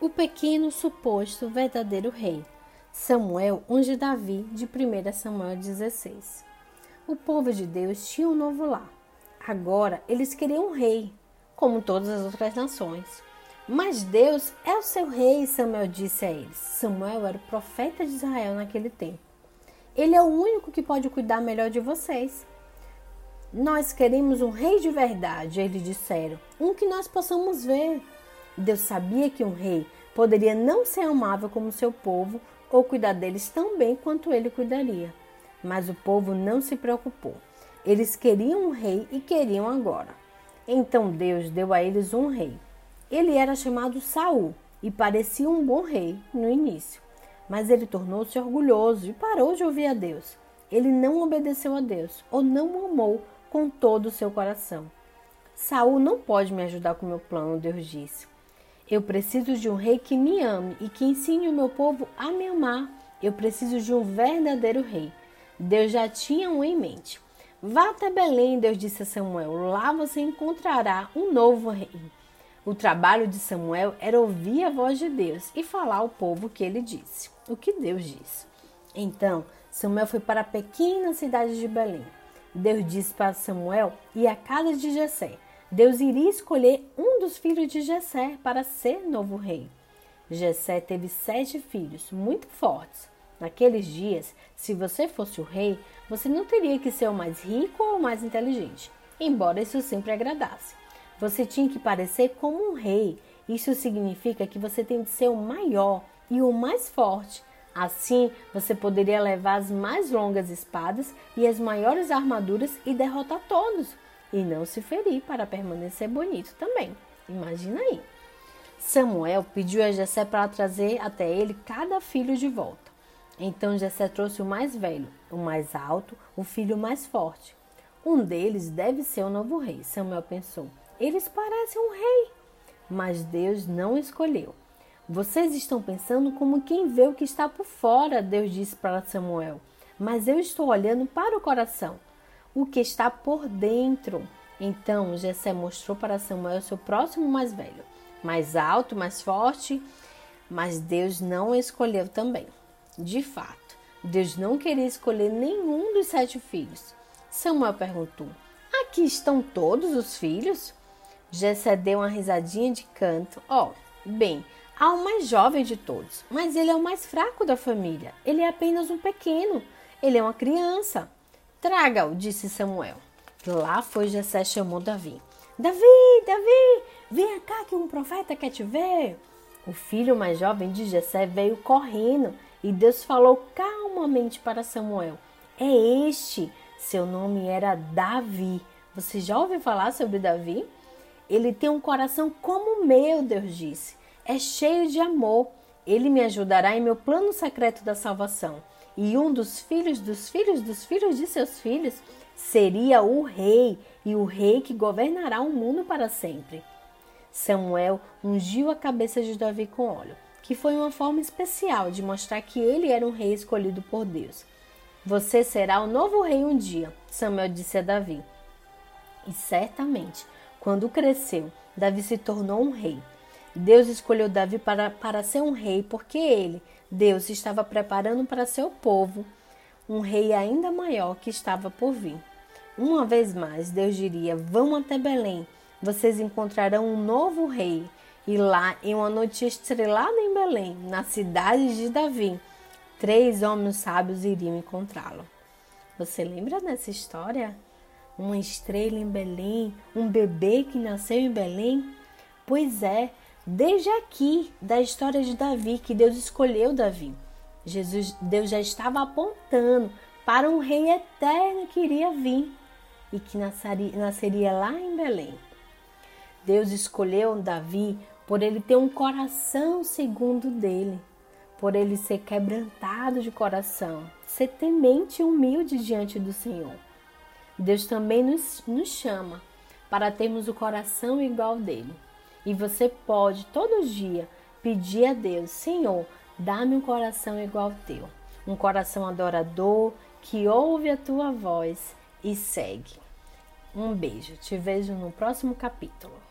O pequeno suposto verdadeiro rei. Samuel unge Davi de 1 Samuel 16. O povo de Deus tinha um novo lar. Agora eles queriam um rei, como todas as outras nações. Mas Deus é o seu rei, Samuel disse a eles. Samuel era o profeta de Israel naquele tempo. Ele é o único que pode cuidar melhor de vocês. Nós queremos um rei de verdade, eles disseram, um que nós possamos ver. Deus sabia que um rei poderia não ser amável como seu povo ou cuidar deles tão bem quanto ele cuidaria. Mas o povo não se preocupou. Eles queriam um rei e queriam agora. Então Deus deu a eles um rei. Ele era chamado Saul e parecia um bom rei no início, mas ele tornou-se orgulhoso e parou de ouvir a Deus. Ele não obedeceu a Deus ou não o amou com todo o seu coração. Saul não pode me ajudar com meu plano, Deus disse. Eu preciso de um rei que me ame e que ensine o meu povo a me amar. Eu preciso de um verdadeiro rei. Deus já tinha um em mente. Vá até Belém, Deus disse a Samuel. Lá você encontrará um novo rei. O trabalho de Samuel era ouvir a voz de Deus e falar ao povo o que ele disse, o que Deus disse. Então, Samuel foi para a pequena cidade de Belém. Deus disse para Samuel ir à casa de Jessé Deus iria escolher um dos filhos de Jessé para ser novo rei. Jessé teve sete filhos, muito fortes. Naqueles dias, se você fosse o rei, você não teria que ser o mais rico ou o mais inteligente, embora isso sempre agradasse. Você tinha que parecer como um rei. Isso significa que você tem que ser o maior e o mais forte. Assim, você poderia levar as mais longas espadas e as maiores armaduras e derrotar todos e não se ferir para permanecer bonito também. Imagina aí. Samuel pediu a Jessé para trazer até ele cada filho de volta. Então Jessé trouxe o mais velho, o mais alto, o filho mais forte. Um deles deve ser o novo rei, Samuel pensou. Eles parecem um rei. Mas Deus não escolheu. Vocês estão pensando como quem vê o que está por fora, Deus disse para Samuel. Mas eu estou olhando para o coração o que está por dentro. Então Jessé mostrou para Samuel seu próximo mais velho, mais alto, mais forte, mas Deus não escolheu também. De fato, Deus não queria escolher nenhum dos sete filhos. Samuel perguntou: Aqui estão todos os filhos? Jessé deu uma risadinha de canto. Ó, oh, bem, há o mais jovem de todos, mas ele é o mais fraco da família. Ele é apenas um pequeno. Ele é uma criança. Traga-o, disse Samuel. Lá foi Jessé chamou Davi. Davi, Davi, vem cá que um profeta quer te ver. O filho mais jovem de Jessé veio correndo e Deus falou calmamente para Samuel: É este. Seu nome era Davi. Você já ouviu falar sobre Davi? Ele tem um coração como o meu, Deus disse. É cheio de amor. Ele me ajudará em meu plano secreto da salvação e um dos filhos dos filhos dos filhos de seus filhos seria o rei, e o rei que governará o mundo para sempre. Samuel ungiu a cabeça de Davi com óleo, que foi uma forma especial de mostrar que ele era um rei escolhido por Deus. Você será o novo rei um dia, Samuel disse a Davi. E certamente, quando cresceu, Davi se tornou um rei. Deus escolheu Davi para, para ser um rei porque ele, Deus, estava preparando para seu povo um rei ainda maior que estava por vir. Uma vez mais, Deus diria: Vão até Belém, vocês encontrarão um novo rei. E lá, em uma noite estrelada em Belém, na cidade de Davi, três homens sábios iriam encontrá-lo. Você lembra dessa história? Uma estrela em Belém, um bebê que nasceu em Belém? Pois é, Desde aqui, da história de Davi, que Deus escolheu Davi, Jesus, Deus já estava apontando para um rei eterno que iria vir e que nasceria, nasceria lá em Belém. Deus escolheu Davi por ele ter um coração segundo dele, por ele ser quebrantado de coração, ser temente e humilde diante do Senhor. Deus também nos, nos chama para termos o coração igual dele. E você pode todo dia pedir a Deus: Senhor, dá-me um coração igual ao teu, um coração adorador que ouve a tua voz e segue. Um beijo, te vejo no próximo capítulo.